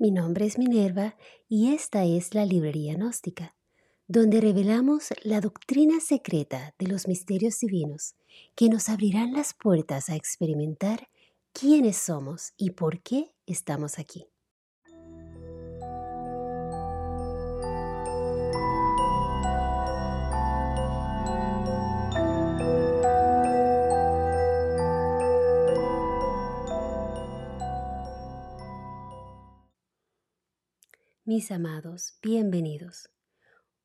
mi nombre es Minerva y esta es la Librería Gnóstica, donde revelamos la doctrina secreta de los misterios divinos que nos abrirán las puertas a experimentar quiénes somos y por qué estamos aquí. Amados, bienvenidos.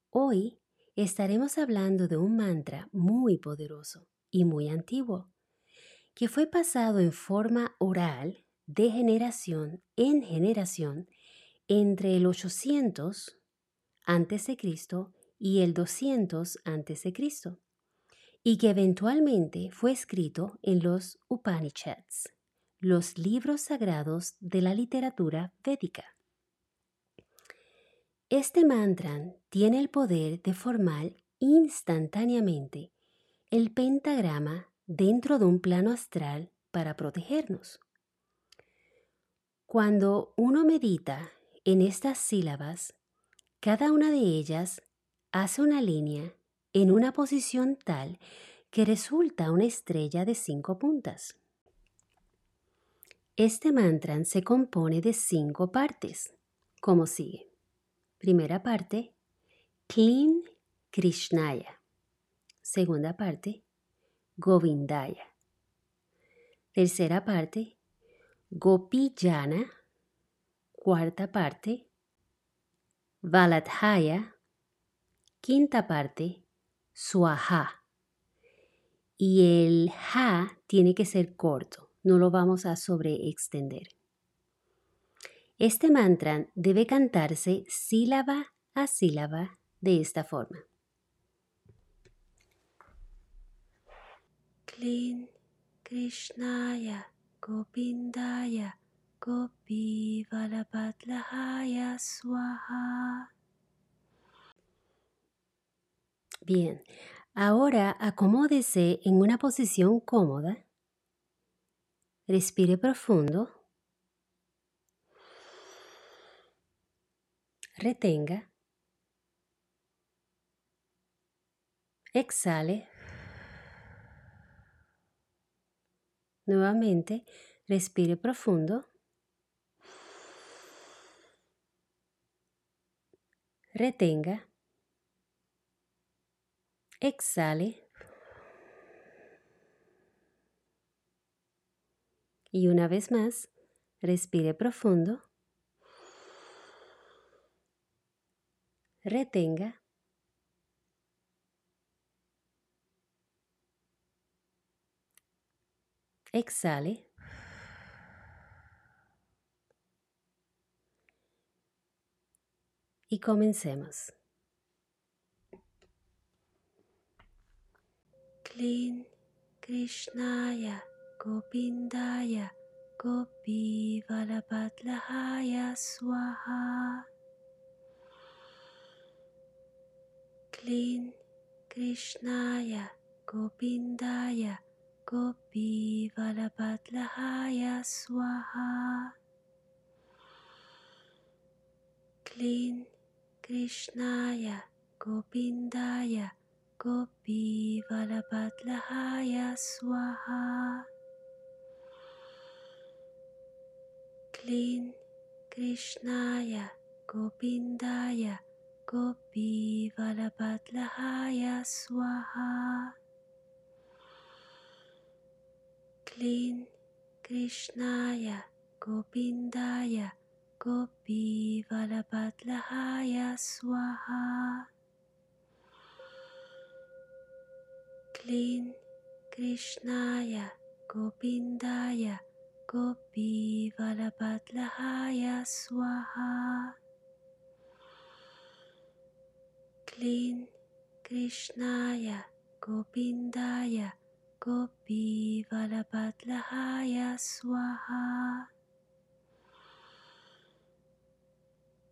Hoy estaremos hablando de un mantra muy poderoso y muy antiguo, que fue pasado en forma oral de generación en generación entre el 800 a.C. y el 200 a.C., y que eventualmente fue escrito en los Upanishads, los libros sagrados de la literatura védica. Este mantra tiene el poder de formar instantáneamente el pentagrama dentro de un plano astral para protegernos. Cuando uno medita en estas sílabas, cada una de ellas hace una línea en una posición tal que resulta una estrella de cinco puntas. Este mantra se compone de cinco partes, como sigue. Primera parte, Clean Krishnaya. Segunda parte, Govindaya. Tercera parte, Gopijana. Cuarta parte, Valadhaya. Quinta parte, Swaha. Y el ha tiene que ser corto, no lo vamos a sobreextender. Este mantra debe cantarse sílaba a sílaba de esta forma. Klin Krishnaya Gopindaya Gopi Swaha. Bien, ahora acomódese en una posición cómoda. Respire profundo. Retenga, exhale, nuevamente respire profundo, retenga, exhale. Y una vez más respire profundo. Retenga, exhale, y comencemos. Clean Krishnaya Gopindaya Gopi Valabhatlahaya Swaha Gopindaya Gopi Valabhatlahaya Swaha Clean Krishnaya Gopindaya Gopi Valabhatlahaya Swaha Clean Krishnaya Gopindaya Gopi Valabhatlahaya Swaha. Clean Krishnaya Gopindaya Gopi Valabhatlahaya Swaha. Clean Krishnaya Gopindaya Gopi Valabhatlahaya Swaha Clean Krishnaya Gopindaya Gopi Valabhatlahaya Swaha.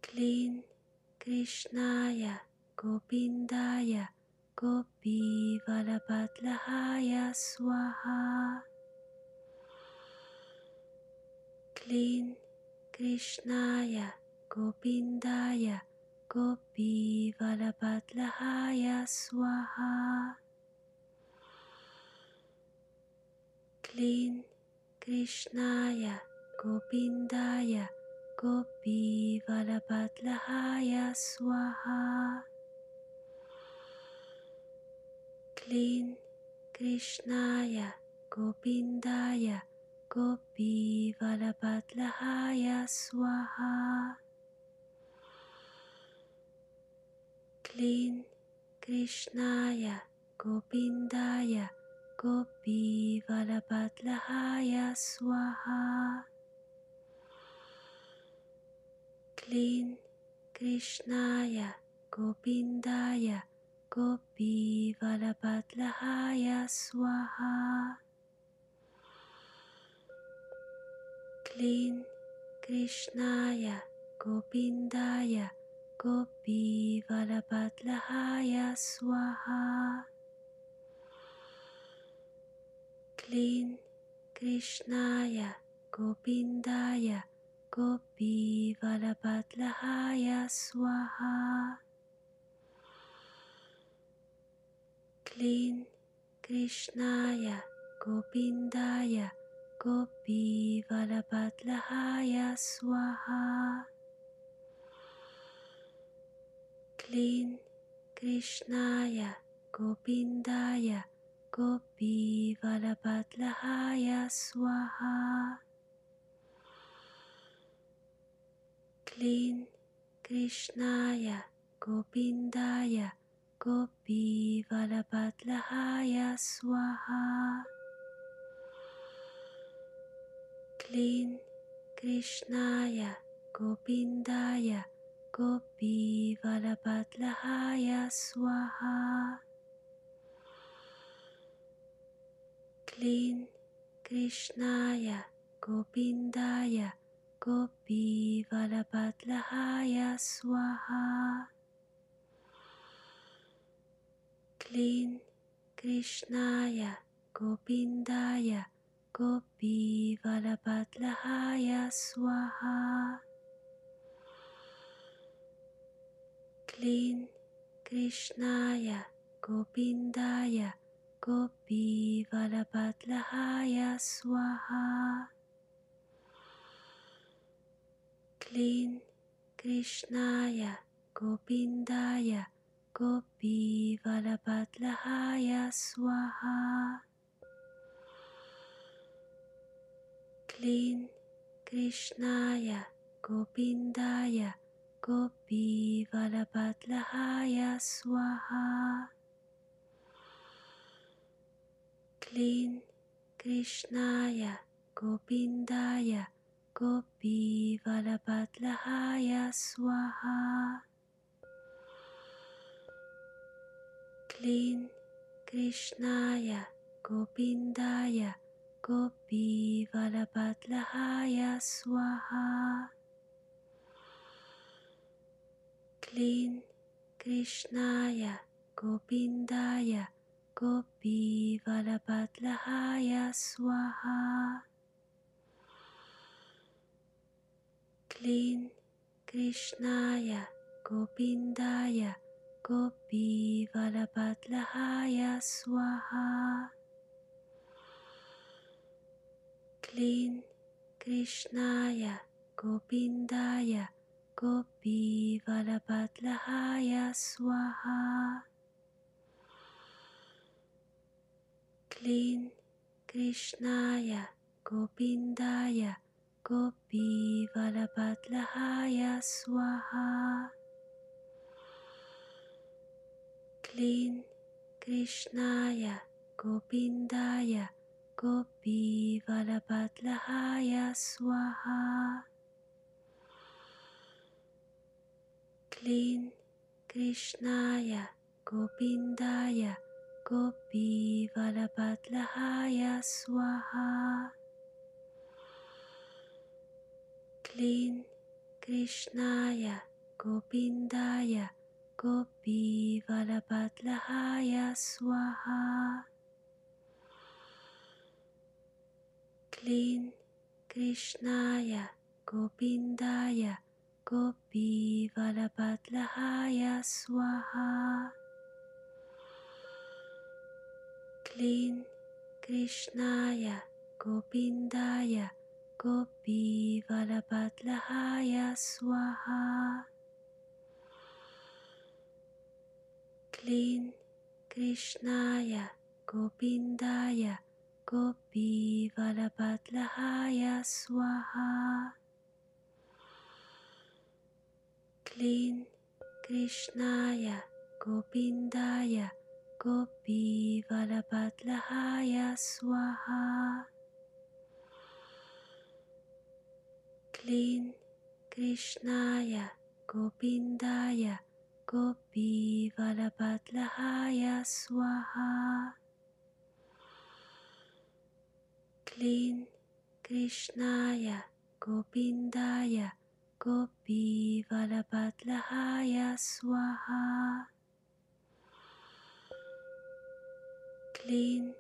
Clean Krishnaya Gopindaya Gopi Valabhatlahaya Swaha. Clean Krishnaya Gopindaya Gopi Vallabhadlahaya Swaha Clean Krishnaya Gopindaya Gopi Vallabhadlahaya Swaha Clean Krishnaya Gopindaya Gopi Vallabhadlahaya Swaha Clean Krishnaya Gopindaya Gopi Vallabhadlahaya Swaha. Clean Krishnaya Gopindaya Gopi Vallabhadlahaya Swaha. Clean Krishnaya Gopindaya Gopi Vallabhadlahaya Swaha Clean Krishnaya Gopindaya Gopi Vallabhadlahaya Swaha Clean Krishnaya Gopindaya Gopi Vallabhadlahaya Swaha Clean Krishnaya Gopindaya Gopi Vallabhadlahaya Swaha Clean Krishnaya Gopindaya Gopi Vallabhadlahaya Swaha Clean Krishnaya Gopindaya Gopi Vallabhadlahaya Swaha Clean Krishnaya Gopindaya Gopi Vallabhadlahaya Swaha Clean Krishnaya Gopindaya Gopi Vallabhadlahaya Swaha Clean Krishnaya Gopindaya Gopi Vallabhadlahaya Swaha Clean Krishnaya Gopindaya Gopi Vallabhadlahaya Swaha Clean Krishnaya Gopindaya Gopi Vallabhadlahaya Swaha Clean Krishnaya Gopindaya Gopi Vallabhadlahaya Swaha Clean Krishnaya Clean Krishnaya Gopindaya Gopi Vallabhadlahaya Swaha. Clean Krishnaya Gopindaya Gopi Vallabhadlahaya Swaha. Clean Krishnaya Gopindaya Gopi Vallabhadlahaya Swaha Clean Krishnaya Gopindaya Gopi Vallabhadlahaya Swaha Clean Krishnaya Gopindaya Gopi Vallabhadlahaya Swaha Gopindaya Gopi Vallabhadlahaya Swaha Clean Krishnaya Gopindaya Gopi Vallabhadlahaya Swaha Clean Krishnaya Gopindaya Gopi Vallabhadlahaya Swaha. Clean Krishnaya Gopindaya Gopi Vallabhadlahaya Swaha. Clean Krishnaya Gopindaya Gopi Vallabhadlahaya Swaha Clean Krishnaya Gopindaya Gopi Vallabhadlahaya Swaha. Clean Krishnaya Gopindaya Gopi Vallabhadlahaya Swaha. Clean Krishnaya Gopindaya Gopi Vallabhadlahaya Swaha Clean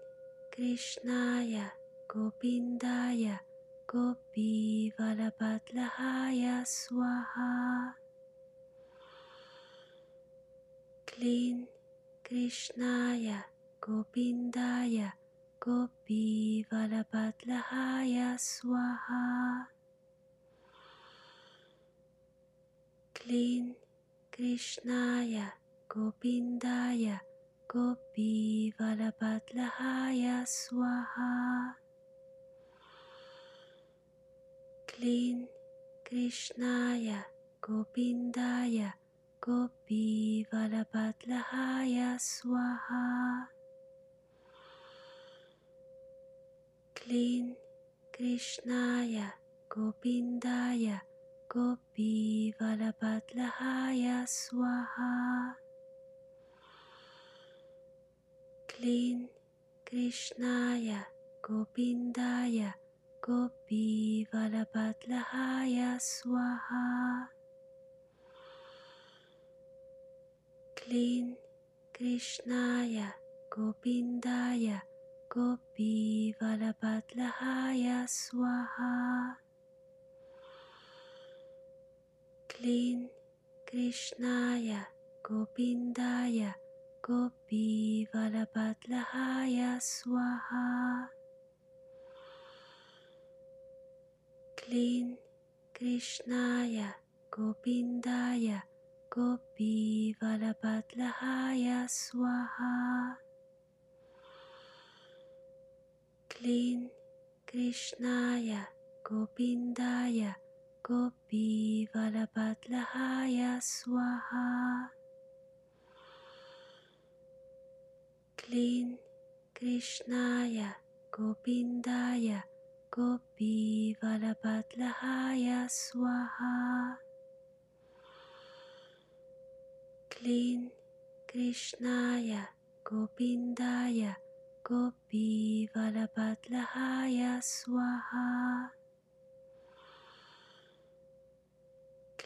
Krishnaya Gopindaya Gopi Vallabhadlahaya Swaha Clean Krishnaya Gopindaya Gopi Vallabhadlahaya Swaha Clean Krishnaya Gopindaya Gopi Vallabhadlahaya Swaha. Clean Krishnaya Gopindaya Gopi Vallabhadlahaya Swaha. Clean Krishnaya Gopindaya Gopi Vallabhadlahaya Swaha Clean Krishnaya Gopindaya Gopi Vallabhadlahaya Swaha Clean Krishnaya Gopindaya Gopi Vallabhadlahaya Swaha Clean Krishnaya Gopindaya Gopi Vallabhadlahaya Swaha. Clean Krishnaya Gopindaya Gopi Vallabhadlahaya Swaha. Clean Krishnaya Gopindaya Gopi Vallabhadlahaya Swaha Clean Krishnaya Gopindaya Gopi Vallabhadlahaya Swaha Clean Krishnaya Gopindaya Gopi Vallabhadlahaya Swaha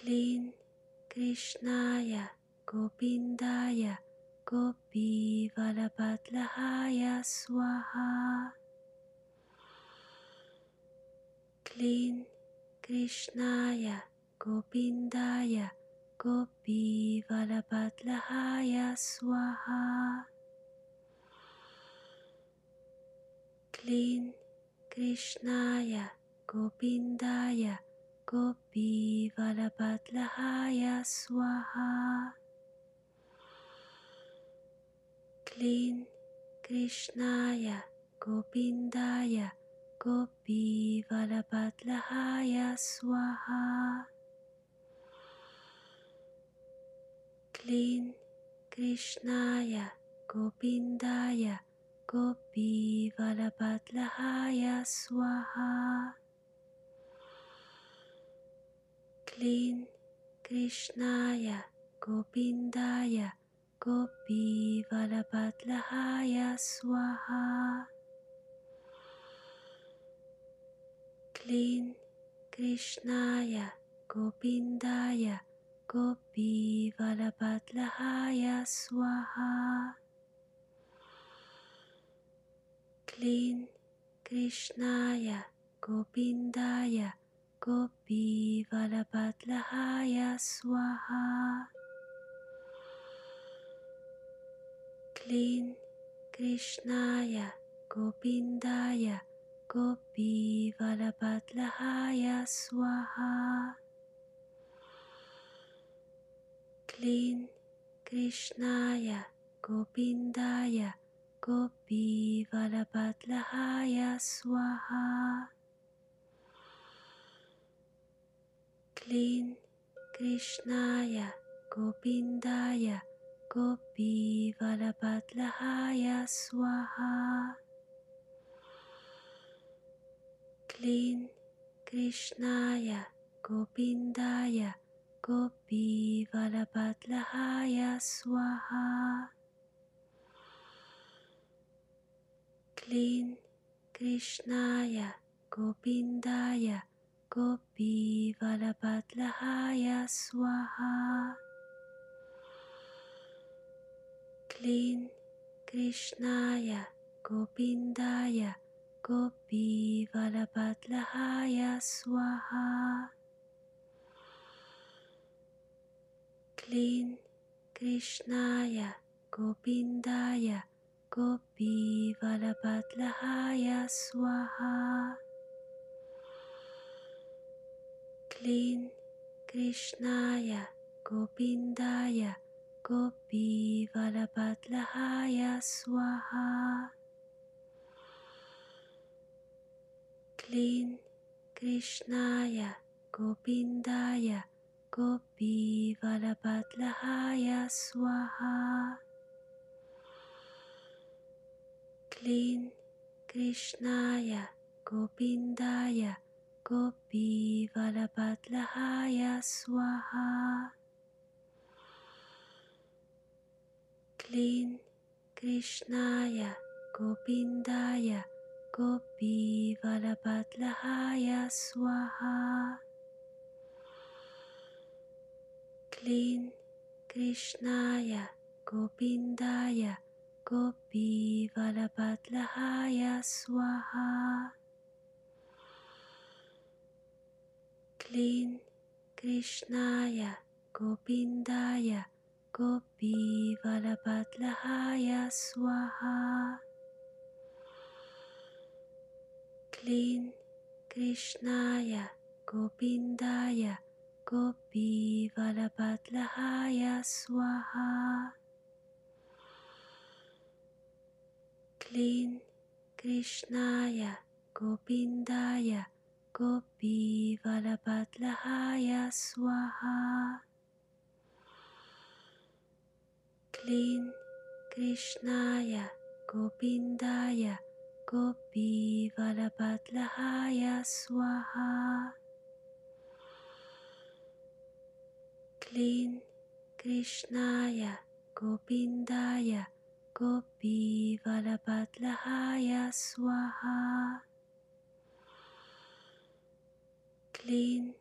Clean Krishnaya Gopindaya Gopi Vallabhadlahaya Swaha Clean Krishnaya Gopindaya Gopi Vallabhadlahaya Swaha Clean Krishnaya Gopindaya Gopi Vallabhadlahaya Swaha Clean Krishnaya Gopindaya Gopi Vallabhadlahaya Swaha Clean Krishnaya Gopindaya Gopi Clean Krishnaya Gopindaya Gopi Vallabhadlahaya Swaha. Clean Krishnaya Gopindaya Gopi Vallabhadlahaya Swaha. Clean Krishnaya Gopindaya Gopi Vallabhadlahaya Swaha Clean Krishnaya Gopindaya Gopi Vallabhadlahaya Swaha Clean Krishnaya Gopindaya Gopi Vallabhadlahaya Swaha क्लीं कृष्णाय गोविन्दाय गोपीवरबद्लहाय स्वाहा क्लीं कृष्णाय गोविन्दाय गोपीवरबद्लहाय स्वाहा क्लीं कृष्णाय गोविन्दाय Gopi Vallabhadlahaya Swaha. Clean Krishnaya Gopindaya Gopi Vallabhadlahaya Swaha. Clean Krishnaya Gopindaya Gopi Vallabhadlahaya Swaha Clean Krishnaya Gopindaya Gopi Vallabhadlahaya Swaha. Clean Krishnaya Gopindaya Gopi Vallabhadlahaya Swaha. Clean Krishnaya Gopindaya Gopi Vallabhadlahaya Swaha Clean Krishnaya Gopindaya Gopi Vallabhadlahaya Swaha Clean Krishnaya Gopindaya Gopi Vallabhadlahaya Swaha Clean Krishnaya Gopindaya Gopi Vallabhadlahaya Swaha. Clean Krishnaya Gopindaya Gopi Vallabhadlahaya Swaha. Clean Krishnaya Gopindaya Gopi Vallabhadlahaya Swaha. Clean Krishnaya Gopindaya Gopi Vallabhadlahaya Swaha. Clean Krishnaya Gopindaya Gopi Vallabhadlahaya Swaha Clean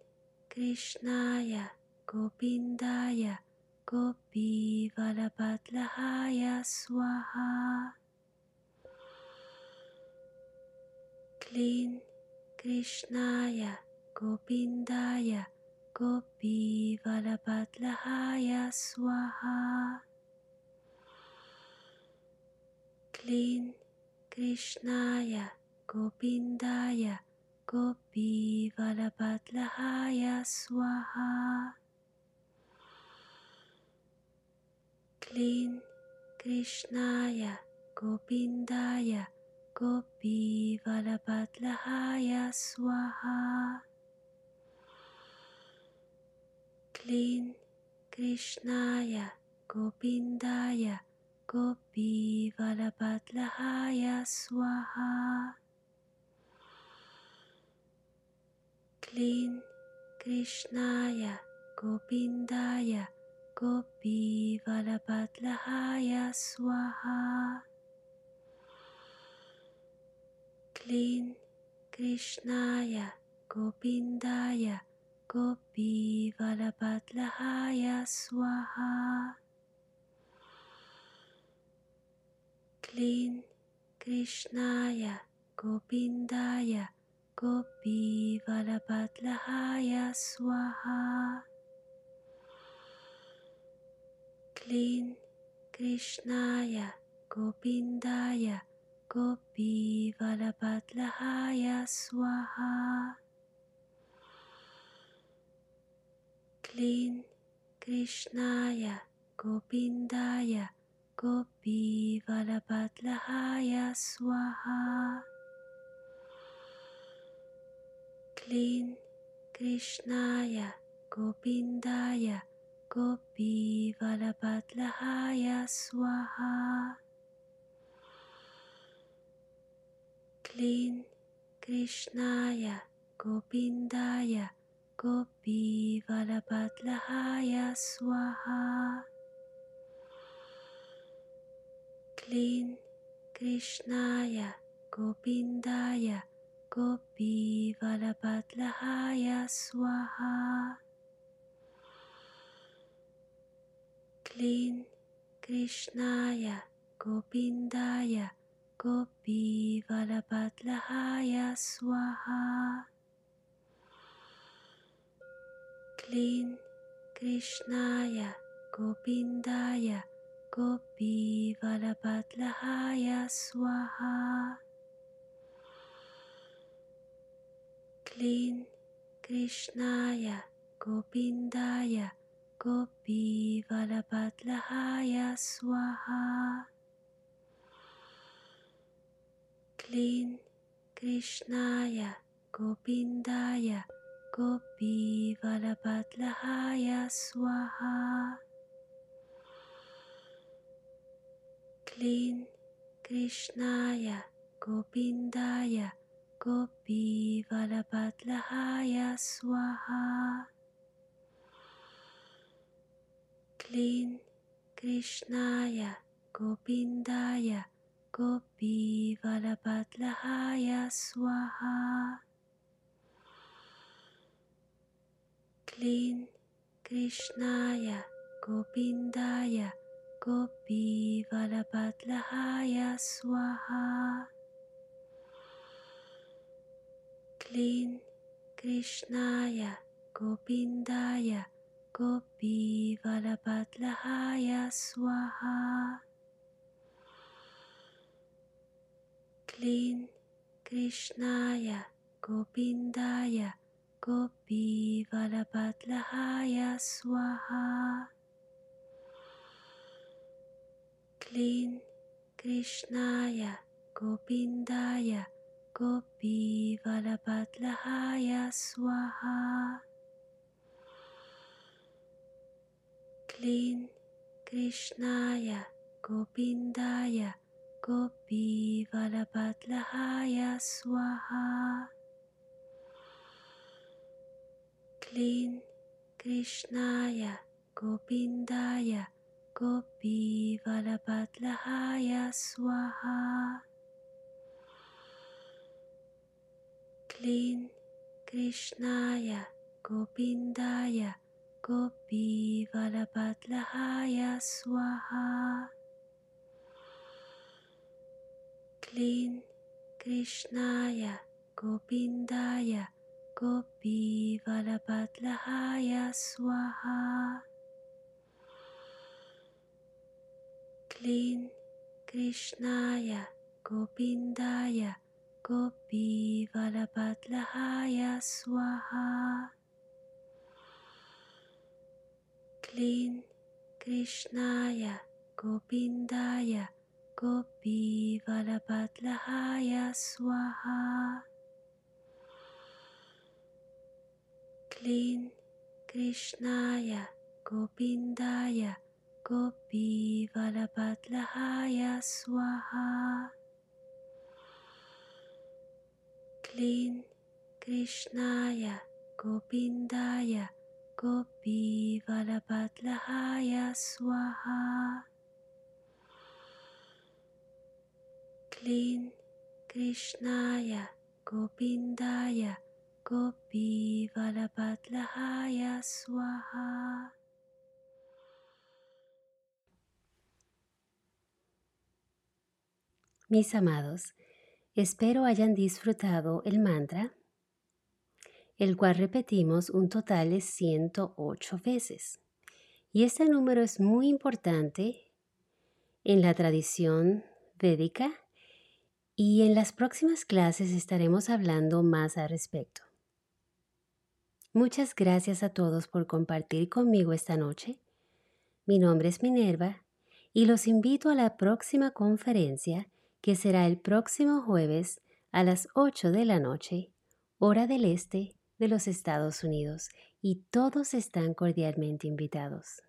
Krishnaya Gopindaya Gopi Vallabhadlahaya Swaha. Clean Krishnaya Gopindaya Gopi Vallabhadlahaya Swaha. Clean Krishnaya Gopindaya Gopi Vallabhadlahaya Swaha Clean Krishnaya Gopindaya Gopi Vallabhadlahaya Swaha Clean Krishnaya Gopindaya Gopi Vallabhadlahaya Swaha Clean Krishnaya Gopindaya Gopi Vallabhadlahaya Swaha Clean Krishnaya Gopindaya Gopi Vallabhadlahaya Swaha Clean Krishnaya Gopindaya Gopi Vallabhadlahaya Swaha Clean Krishnaya Gopindaya Gopi Vallabhadlahaya Swaha Clean Krishnaya Clean Krishnaya Gopindaya Gopi Vallabhadlahaya Swaha. Clean Krishnaya Gopindaya Gopi Vallabhadlahaya Swaha. Clean Krishnaya Gopindaya Gopi Vallabhadlahaya Swaha Clean Krishnaya Gopindaya Gopi Vallabhadlahaya Swaha Clean Krishnaya Gopindaya Gopi Vallabhadlahaya Swaha Clean Krishnaya Gopindaya Gopi Vallabhadlahaya Swaha. Clean Krishnaya Gopindaya Gopi Vallabhadlahaya Swaha. Clean Krishnaya Gopindaya Gopi Vallabhadlahaya Swaha. Clean Krishnaya Gopindaya Gopi Vallabhadlahaya Swaha. Clean Krishnaya Gopindaya Gopi Vallabhadlahaya Swaha Clean Krishnaya Gopindaya Gopi Vallabhadlahaya Swaha. Clean Krishnaya Gopindaya Gopi Vallabhadlahaya Swaha. Clean Krishnaya Gopindaya Gopi Vallabhadlahaya Swaha Clean Krishnaya Gopindaya Gopi Vallabhadlahaya Swaha Clean Krishnaya Gopindaya Gopi Vallabhadlahaya Swaha Clean Krishnaya Gopindaya Gopi Vallabhadlahaya Swaha Clean Krishnaya Gopindaya Gopi Vallabhadlahaya Swaha Clean Krishnaya Gopindaya Gopi Vallabhadlahaya Swaha Clean Krishnaya Gopindaya Gopi Vallabhadlahaya Swaha Clean Krishnaya Gopindaya Clean Krishnaya Gopindaya Gopi Vallabhadlahaya Swaha. Clean Krishnaya Gopindaya Gopi Vallabhadlahaya Swaha. Mis amados, espero hayan disfrutado el mantra el cual repetimos un total de 108 veces. Y este número es muy importante en la tradición védica y en las próximas clases estaremos hablando más al respecto. Muchas gracias a todos por compartir conmigo esta noche. Mi nombre es Minerva y los invito a la próxima conferencia que será el próximo jueves a las 8 de la noche, hora del este de los Estados Unidos, y todos están cordialmente invitados.